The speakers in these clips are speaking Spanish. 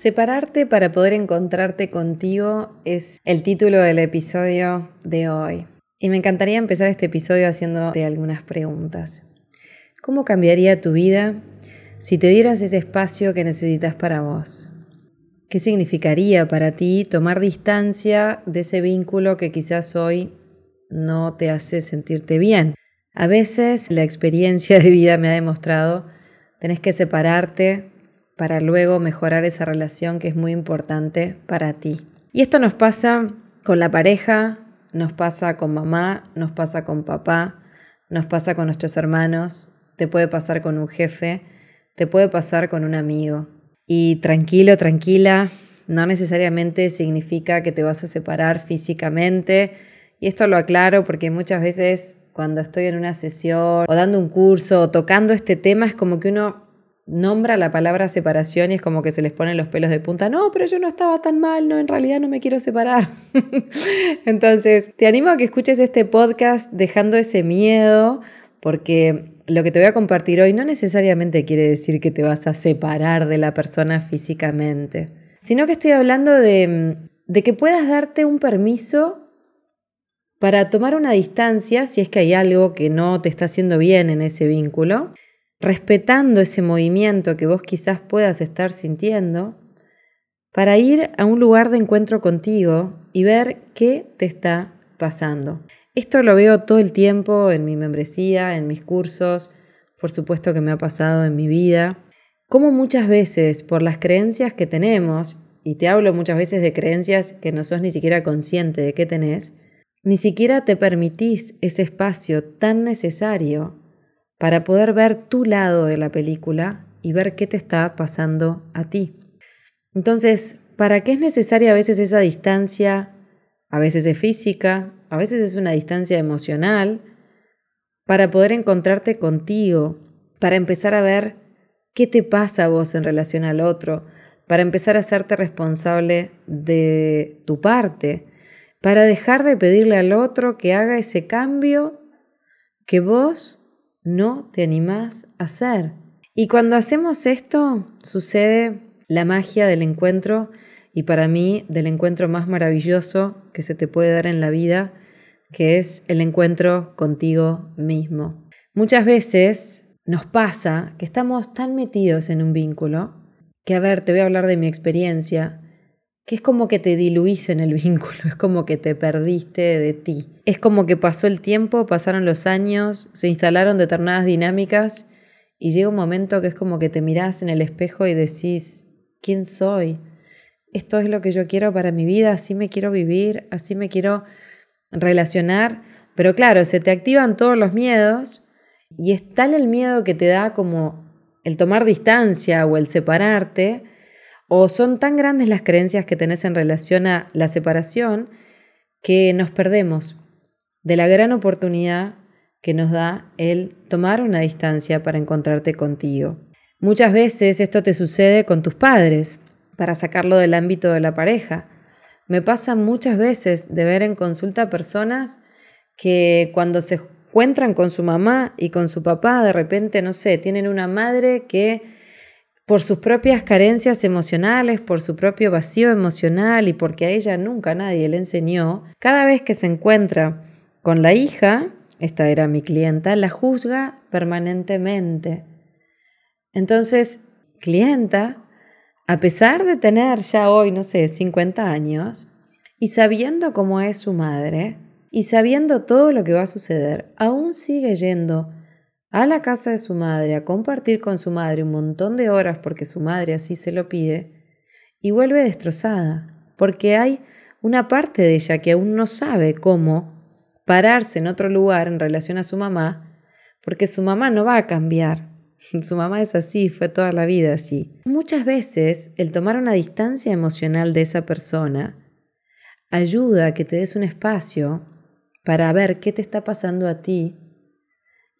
Separarte para poder encontrarte contigo es el título del episodio de hoy. Y me encantaría empezar este episodio haciéndote algunas preguntas. ¿Cómo cambiaría tu vida si te dieras ese espacio que necesitas para vos? ¿Qué significaría para ti tomar distancia de ese vínculo que quizás hoy no te hace sentirte bien? A veces la experiencia de vida me ha demostrado, tenés que separarte para luego mejorar esa relación que es muy importante para ti. Y esto nos pasa con la pareja, nos pasa con mamá, nos pasa con papá, nos pasa con nuestros hermanos, te puede pasar con un jefe, te puede pasar con un amigo. Y tranquilo, tranquila, no necesariamente significa que te vas a separar físicamente. Y esto lo aclaro porque muchas veces cuando estoy en una sesión o dando un curso o tocando este tema es como que uno nombra la palabra separación y es como que se les ponen los pelos de punta. No, pero yo no estaba tan mal, no, en realidad no me quiero separar. Entonces, te animo a que escuches este podcast dejando ese miedo, porque lo que te voy a compartir hoy no necesariamente quiere decir que te vas a separar de la persona físicamente, sino que estoy hablando de, de que puedas darte un permiso para tomar una distancia si es que hay algo que no te está haciendo bien en ese vínculo respetando ese movimiento que vos quizás puedas estar sintiendo, para ir a un lugar de encuentro contigo y ver qué te está pasando. Esto lo veo todo el tiempo en mi membresía, en mis cursos, por supuesto que me ha pasado en mi vida, como muchas veces por las creencias que tenemos, y te hablo muchas veces de creencias que no sos ni siquiera consciente de que tenés, ni siquiera te permitís ese espacio tan necesario para poder ver tu lado de la película y ver qué te está pasando a ti. Entonces, ¿para qué es necesaria a veces esa distancia? A veces es física, a veces es una distancia emocional, para poder encontrarte contigo, para empezar a ver qué te pasa a vos en relación al otro, para empezar a hacerte responsable de tu parte, para dejar de pedirle al otro que haga ese cambio que vos no te animás a hacer. Y cuando hacemos esto, sucede la magia del encuentro y para mí del encuentro más maravilloso que se te puede dar en la vida, que es el encuentro contigo mismo. Muchas veces nos pasa que estamos tan metidos en un vínculo que, a ver, te voy a hablar de mi experiencia, que es como que te diluís en el vínculo, es como que te perdiste de ti. Es como que pasó el tiempo, pasaron los años, se instalaron determinadas dinámicas y llega un momento que es como que te mirás en el espejo y decís, ¿quién soy? Esto es lo que yo quiero para mi vida, así me quiero vivir, así me quiero relacionar. Pero claro, se te activan todos los miedos y es tal el miedo que te da como el tomar distancia o el separarte, o son tan grandes las creencias que tenés en relación a la separación que nos perdemos de la gran oportunidad que nos da el tomar una distancia para encontrarte contigo. Muchas veces esto te sucede con tus padres, para sacarlo del ámbito de la pareja. Me pasa muchas veces de ver en consulta personas que cuando se encuentran con su mamá y con su papá, de repente, no sé, tienen una madre que por sus propias carencias emocionales, por su propio vacío emocional y porque a ella nunca nadie le enseñó, cada vez que se encuentra con la hija, esta era mi clienta, la juzga permanentemente. Entonces, clienta, a pesar de tener ya hoy, no sé, 50 años, y sabiendo cómo es su madre, y sabiendo todo lo que va a suceder, aún sigue yendo a la casa de su madre a compartir con su madre un montón de horas porque su madre así se lo pide, y vuelve destrozada, porque hay una parte de ella que aún no sabe cómo pararse en otro lugar en relación a su mamá, porque su mamá no va a cambiar. Su mamá es así, fue toda la vida así. Muchas veces el tomar una distancia emocional de esa persona ayuda a que te des un espacio para ver qué te está pasando a ti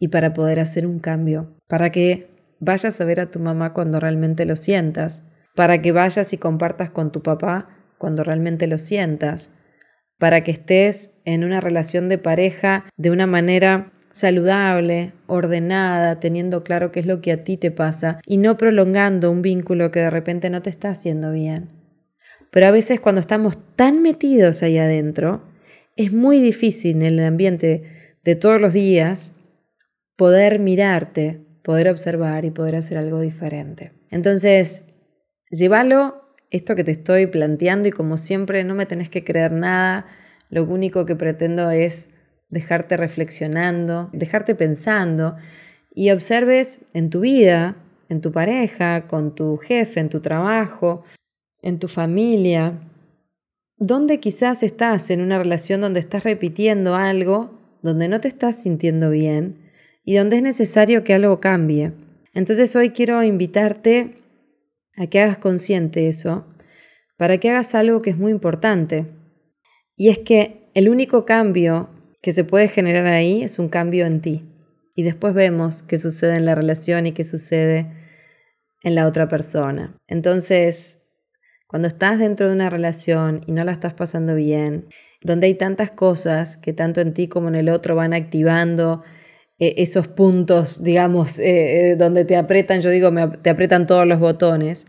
y para poder hacer un cambio, para que vayas a ver a tu mamá cuando realmente lo sientas, para que vayas y compartas con tu papá cuando realmente lo sientas, para que estés en una relación de pareja de una manera saludable, ordenada, teniendo claro qué es lo que a ti te pasa y no prolongando un vínculo que de repente no te está haciendo bien. Pero a veces cuando estamos tan metidos ahí adentro, es muy difícil en el ambiente de todos los días poder mirarte, poder observar y poder hacer algo diferente. Entonces, llévalo esto que te estoy planteando y como siempre no me tenés que creer nada, lo único que pretendo es dejarte reflexionando, dejarte pensando y observes en tu vida, en tu pareja, con tu jefe, en tu trabajo, en tu familia, dónde quizás estás en una relación donde estás repitiendo algo, donde no te estás sintiendo bien y donde es necesario que algo cambie. Entonces hoy quiero invitarte a que hagas consciente eso, para que hagas algo que es muy importante. Y es que el único cambio que se puede generar ahí es un cambio en ti. Y después vemos qué sucede en la relación y qué sucede en la otra persona. Entonces, cuando estás dentro de una relación y no la estás pasando bien, donde hay tantas cosas que tanto en ti como en el otro van activando eh, esos puntos, digamos, eh, eh, donde te apretan, yo digo, te apretan todos los botones,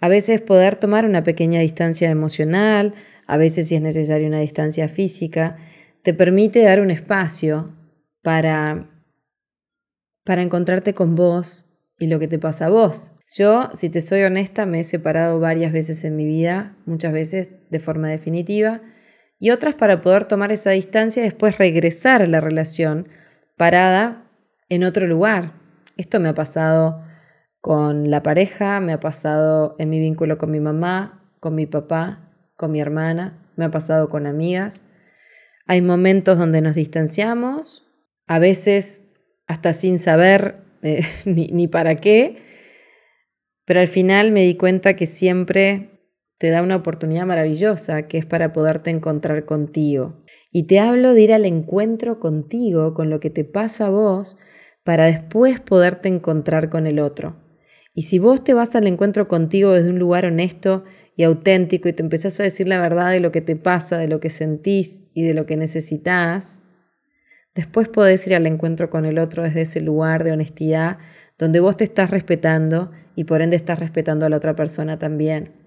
a veces poder tomar una pequeña distancia emocional, a veces si es necesaria una distancia física, te permite dar un espacio para, para encontrarte con vos y lo que te pasa a vos. Yo, si te soy honesta, me he separado varias veces en mi vida, muchas veces de forma definitiva, y otras para poder tomar esa distancia y después regresar a la relación parada en otro lugar. Esto me ha pasado con la pareja, me ha pasado en mi vínculo con mi mamá, con mi papá, con mi hermana, me ha pasado con amigas. Hay momentos donde nos distanciamos, a veces hasta sin saber eh, ni, ni para qué, pero al final me di cuenta que siempre te da una oportunidad maravillosa que es para poderte encontrar contigo. Y te hablo de ir al encuentro contigo, con lo que te pasa a vos, para después poderte encontrar con el otro. Y si vos te vas al encuentro contigo desde un lugar honesto y auténtico y te empezás a decir la verdad de lo que te pasa, de lo que sentís y de lo que necesitas, después podés ir al encuentro con el otro desde ese lugar de honestidad donde vos te estás respetando y por ende estás respetando a la otra persona también.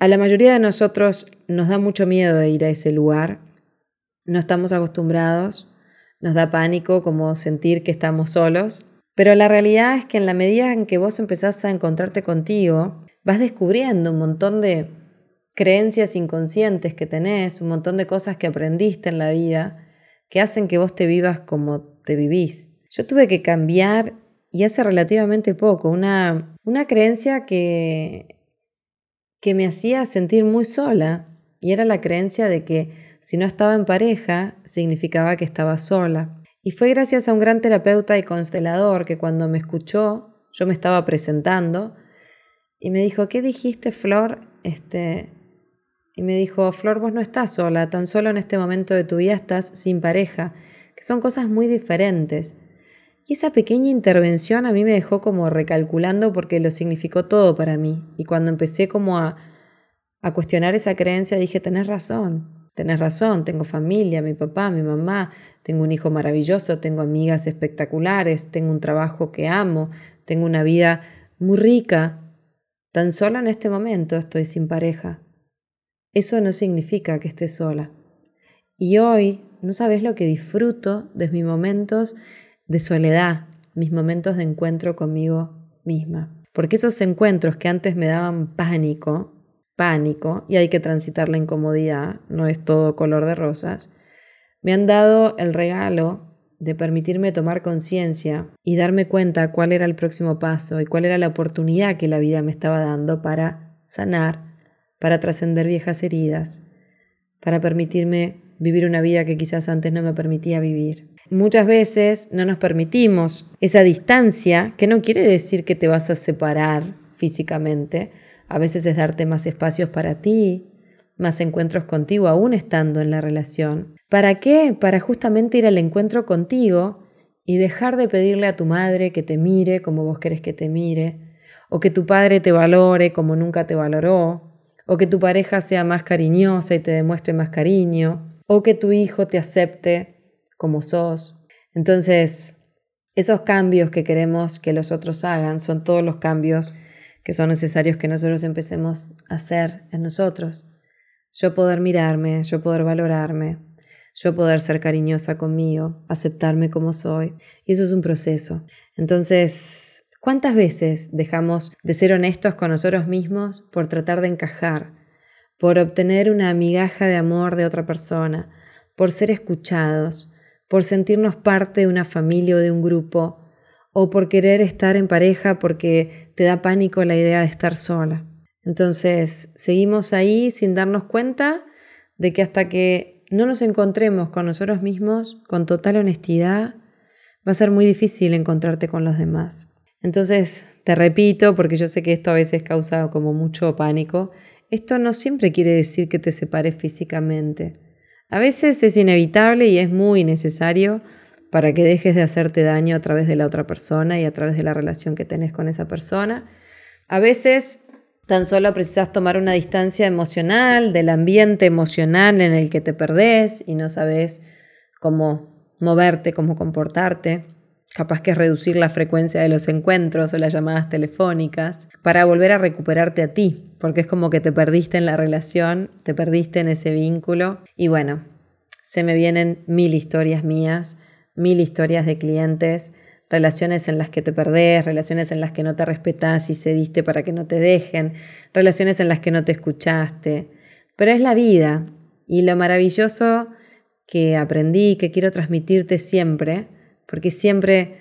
A la mayoría de nosotros nos da mucho miedo de ir a ese lugar, no estamos acostumbrados, nos da pánico como sentir que estamos solos, pero la realidad es que en la medida en que vos empezás a encontrarte contigo, vas descubriendo un montón de creencias inconscientes que tenés, un montón de cosas que aprendiste en la vida que hacen que vos te vivas como te vivís. Yo tuve que cambiar, y hace relativamente poco, una, una creencia que, que me hacía sentir muy sola, y era la creencia de que si no estaba en pareja, significaba que estaba sola. Y fue gracias a un gran terapeuta y constelador que cuando me escuchó, yo me estaba presentando, y me dijo, ¿qué dijiste, Flor? Este, y me dijo, Flor, vos no estás sola, tan solo en este momento de tu vida estás sin pareja, que son cosas muy diferentes. Esa pequeña intervención a mí me dejó como recalculando porque lo significó todo para mí. Y cuando empecé como a, a cuestionar esa creencia dije, tenés razón, tenés razón, tengo familia, mi papá, mi mamá, tengo un hijo maravilloso, tengo amigas espectaculares, tengo un trabajo que amo, tengo una vida muy rica, Tan sola en este momento estoy sin pareja. Eso no significa que esté sola. Y hoy no sabes lo que disfruto de mis momentos de soledad, mis momentos de encuentro conmigo misma. Porque esos encuentros que antes me daban pánico, pánico, y hay que transitar la incomodidad, no es todo color de rosas, me han dado el regalo de permitirme tomar conciencia y darme cuenta cuál era el próximo paso y cuál era la oportunidad que la vida me estaba dando para sanar, para trascender viejas heridas, para permitirme vivir una vida que quizás antes no me permitía vivir. Muchas veces no nos permitimos esa distancia, que no quiere decir que te vas a separar físicamente, a veces es darte más espacios para ti, más encuentros contigo aún estando en la relación, ¿Para qué? Para justamente ir al encuentro contigo y dejar de pedirle a tu madre que te mire como vos querés que te mire, o que tu padre te valore como nunca te valoró, o que tu pareja sea más cariñosa y te demuestre más cariño, o que tu hijo te acepte como sos. Entonces, esos cambios que queremos que los otros hagan son todos los cambios que son necesarios que nosotros empecemos a hacer en nosotros. Yo poder mirarme, yo poder valorarme, yo poder ser cariñosa conmigo, aceptarme como soy. Y eso es un proceso. Entonces, ¿cuántas veces dejamos de ser honestos con nosotros mismos por tratar de encajar, por obtener una migaja de amor de otra persona, por ser escuchados, por sentirnos parte de una familia o de un grupo, o por querer estar en pareja porque te da pánico la idea de estar sola. Entonces, seguimos ahí sin darnos cuenta de que hasta que no nos encontremos con nosotros mismos con total honestidad, va a ser muy difícil encontrarte con los demás. Entonces, te repito, porque yo sé que esto a veces causa como mucho pánico, esto no siempre quiere decir que te separes físicamente. A veces es inevitable y es muy necesario para que dejes de hacerte daño a través de la otra persona y a través de la relación que tenés con esa persona. A veces tan solo precisas tomar una distancia emocional del ambiente emocional en el que te perdés y no sabes cómo moverte, cómo comportarte. Capaz que reducir la frecuencia de los encuentros o las llamadas telefónicas para volver a recuperarte a ti, porque es como que te perdiste en la relación, te perdiste en ese vínculo. Y bueno, se me vienen mil historias mías mil historias de clientes, relaciones en las que te perdés, relaciones en las que no te respetás y cediste para que no te dejen, relaciones en las que no te escuchaste. Pero es la vida y lo maravilloso que aprendí, que quiero transmitirte siempre, porque siempre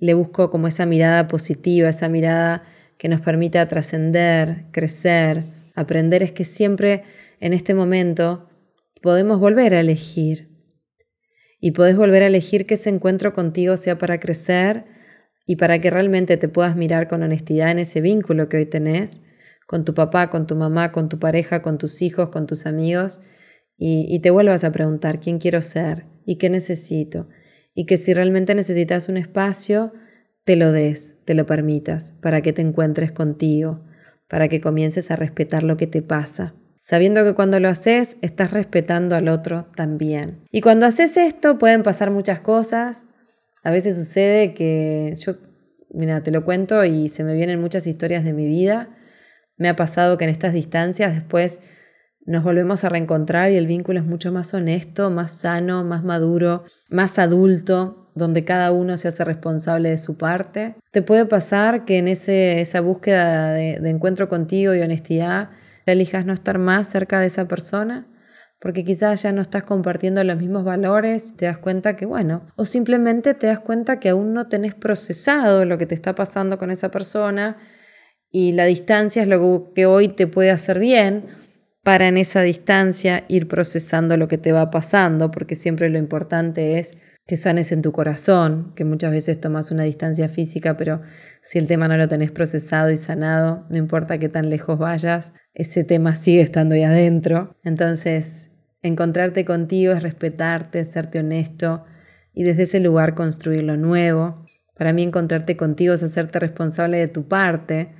le busco como esa mirada positiva, esa mirada que nos permita trascender, crecer, aprender, es que siempre en este momento podemos volver a elegir, y puedes volver a elegir que ese encuentro contigo sea para crecer y para que realmente te puedas mirar con honestidad en ese vínculo que hoy tenés con tu papá, con tu mamá, con tu pareja, con tus hijos, con tus amigos. Y, y te vuelvas a preguntar quién quiero ser y qué necesito y que si realmente necesitas un espacio, te lo des, te lo permitas para que te encuentres contigo, para que comiences a respetar lo que te pasa sabiendo que cuando lo haces estás respetando al otro también. Y cuando haces esto pueden pasar muchas cosas. A veces sucede que yo, mira, te lo cuento y se me vienen muchas historias de mi vida. Me ha pasado que en estas distancias después nos volvemos a reencontrar y el vínculo es mucho más honesto, más sano, más maduro, más adulto, donde cada uno se hace responsable de su parte. Te puede pasar que en ese, esa búsqueda de, encuentro contigo y honestidad elijas no estar más cerca de esa persona, porque quizás ya no estás compartiendo los mismos valores, te das cuenta que, bueno, o simplemente te das cuenta que aún no tenés procesado lo que te está pasando con esa persona y la distancia es lo que hoy te puede hacer bien para en esa distancia ir procesando lo que te va pasando, porque siempre lo importante es que sanes en tu corazón, que muchas veces tomas una distancia física, pero si el tema no lo tenés procesado y sanado, no importa qué tan lejos vayas, ese tema sigue estando ahí adentro. Entonces, encontrarte contigo es respetarte, serte honesto y desde ese lugar construir lo nuevo. Para mí encontrarte contigo es hacerte responsable de tu parte,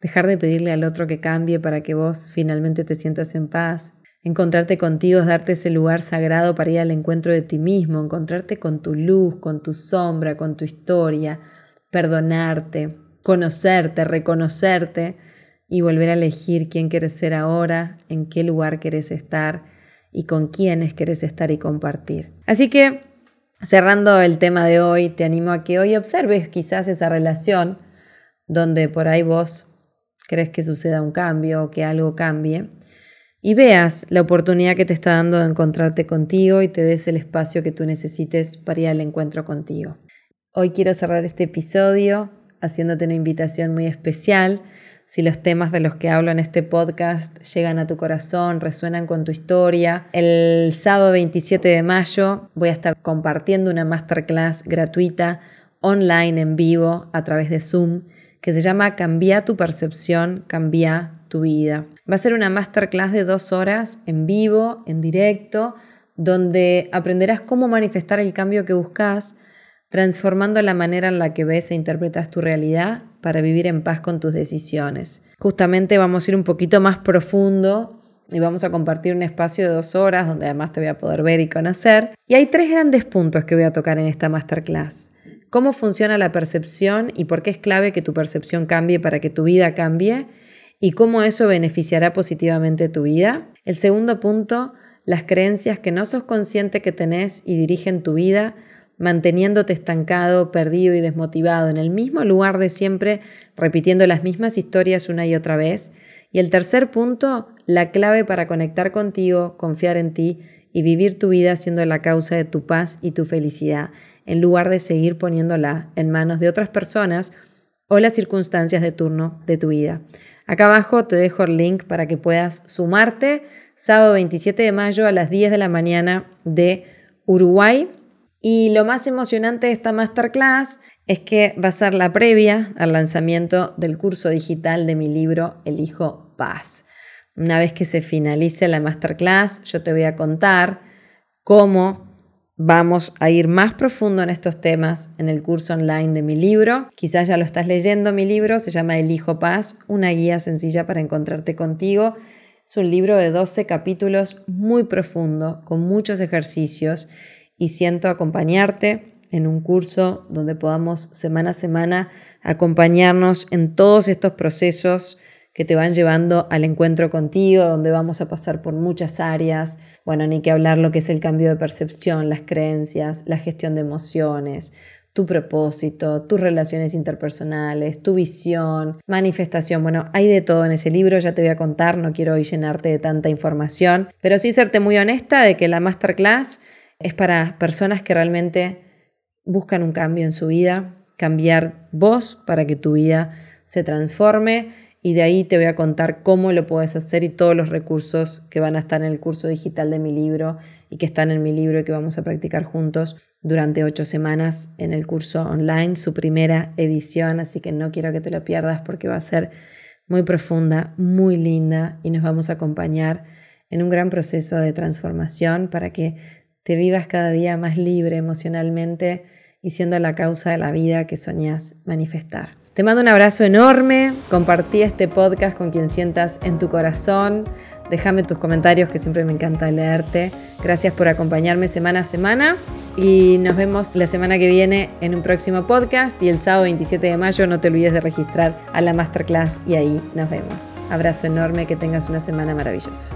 dejar de pedirle al otro que cambie para que vos finalmente te sientas en paz Encontrarte contigo es darte ese lugar sagrado para ir al encuentro de ti mismo, encontrarte con tu luz, con tu sombra, con tu historia, perdonarte, conocerte, reconocerte y volver a elegir quién quieres ser ahora, en qué lugar quieres estar y con quiénes quieres estar y compartir. Así que, cerrando el tema de hoy, te animo a que hoy observes quizás esa relación donde por ahí vos crees que suceda un cambio o que algo cambie y veas la oportunidad que te está dando de encontrarte contigo y te des el espacio que tú necesites para ir al encuentro contigo. Hoy quiero cerrar este episodio haciéndote una invitación muy especial. Si los temas de los que hablo en este podcast llegan a tu corazón, resuenan con tu historia, el sábado 27 de mayo voy a estar compartiendo una masterclass gratuita online en vivo a través de Zoom que se llama Cambia tu percepción, cambia tu vida. Va a ser una masterclass de dos horas en vivo, en directo, donde aprenderás cómo manifestar el cambio que buscas, transformando la manera en la que ves e interpretas tu realidad para vivir en paz con tus decisiones. Justamente vamos a ir un poquito más profundo y vamos a compartir un espacio de dos horas donde además te voy a poder ver y conocer. Y hay tres grandes puntos que voy a tocar en esta masterclass. Cómo funciona la percepción y por qué es clave que tu percepción cambie para que tu vida cambie y cómo eso beneficiará positivamente tu vida. El segundo punto, las creencias que no sos consciente que tenés y dirigen tu vida manteniéndote estancado, perdido y desmotivado en el mismo lugar de siempre, repitiendo las mismas historias una y otra vez. Y el tercer punto, la clave para conectar contigo, confiar en ti y vivir tu vida siendo la causa de tu paz y tu felicidad, en lugar de seguir poniéndola en manos de otras personas o las circunstancias de turno de tu vida. Acá abajo te dejo el link para que puedas sumarte sábado 27 de mayo a las 10 de la mañana de Uruguay y lo más emocionante de esta masterclass es que va a ser la previa al lanzamiento del curso digital de mi libro Elijo Paz. Una vez que se finalice la masterclass, yo te voy a contar cómo vamos a ir más profundo en estos temas en el curso online de mi libro. Quizás ya lo estás leyendo, mi libro se llama Elijo Paz, una guía sencilla para encontrarte contigo. Es un libro de 12 capítulos muy profundo, con muchos ejercicios y siento acompañarte en un curso donde podamos semana a semana acompañarnos en todos estos procesos que te van llevando al encuentro contigo, donde vamos a pasar por muchas áreas. Bueno, ni que hablar lo que es el cambio de percepción, las creencias, la gestión de emociones, tu propósito, tus relaciones interpersonales, tu visión, manifestación. Bueno, hay de todo en ese libro, ya te voy a contar, no quiero hoy llenarte de tanta información, pero sí serte muy honesta de que la masterclass es para personas que realmente buscan un cambio en su vida, cambiar vos para que tu vida se transforme y de ahí te voy a contar cómo lo puedes hacer y todos los recursos que van a estar en el curso digital de mi libro y que están en mi libro y que vamos a practicar juntos durante ocho semanas en el curso online, su primera edición, así que no quiero que te lo pierdas porque va a ser muy profunda, muy linda y nos vamos a acompañar en un gran proceso de transformación para que te vivas cada día más libre emocionalmente y siendo la causa de la vida que soñás manifestar. Te mando un abrazo enorme, compartí este podcast con quien sientas en tu corazón, déjame tus comentarios que siempre me encanta leerte. Gracias por acompañarme semana a semana y nos vemos la semana que viene en un próximo podcast y el sábado 27 de mayo no te olvides de registrar a la masterclass y ahí nos vemos. Abrazo enorme, que tengas una semana maravillosa.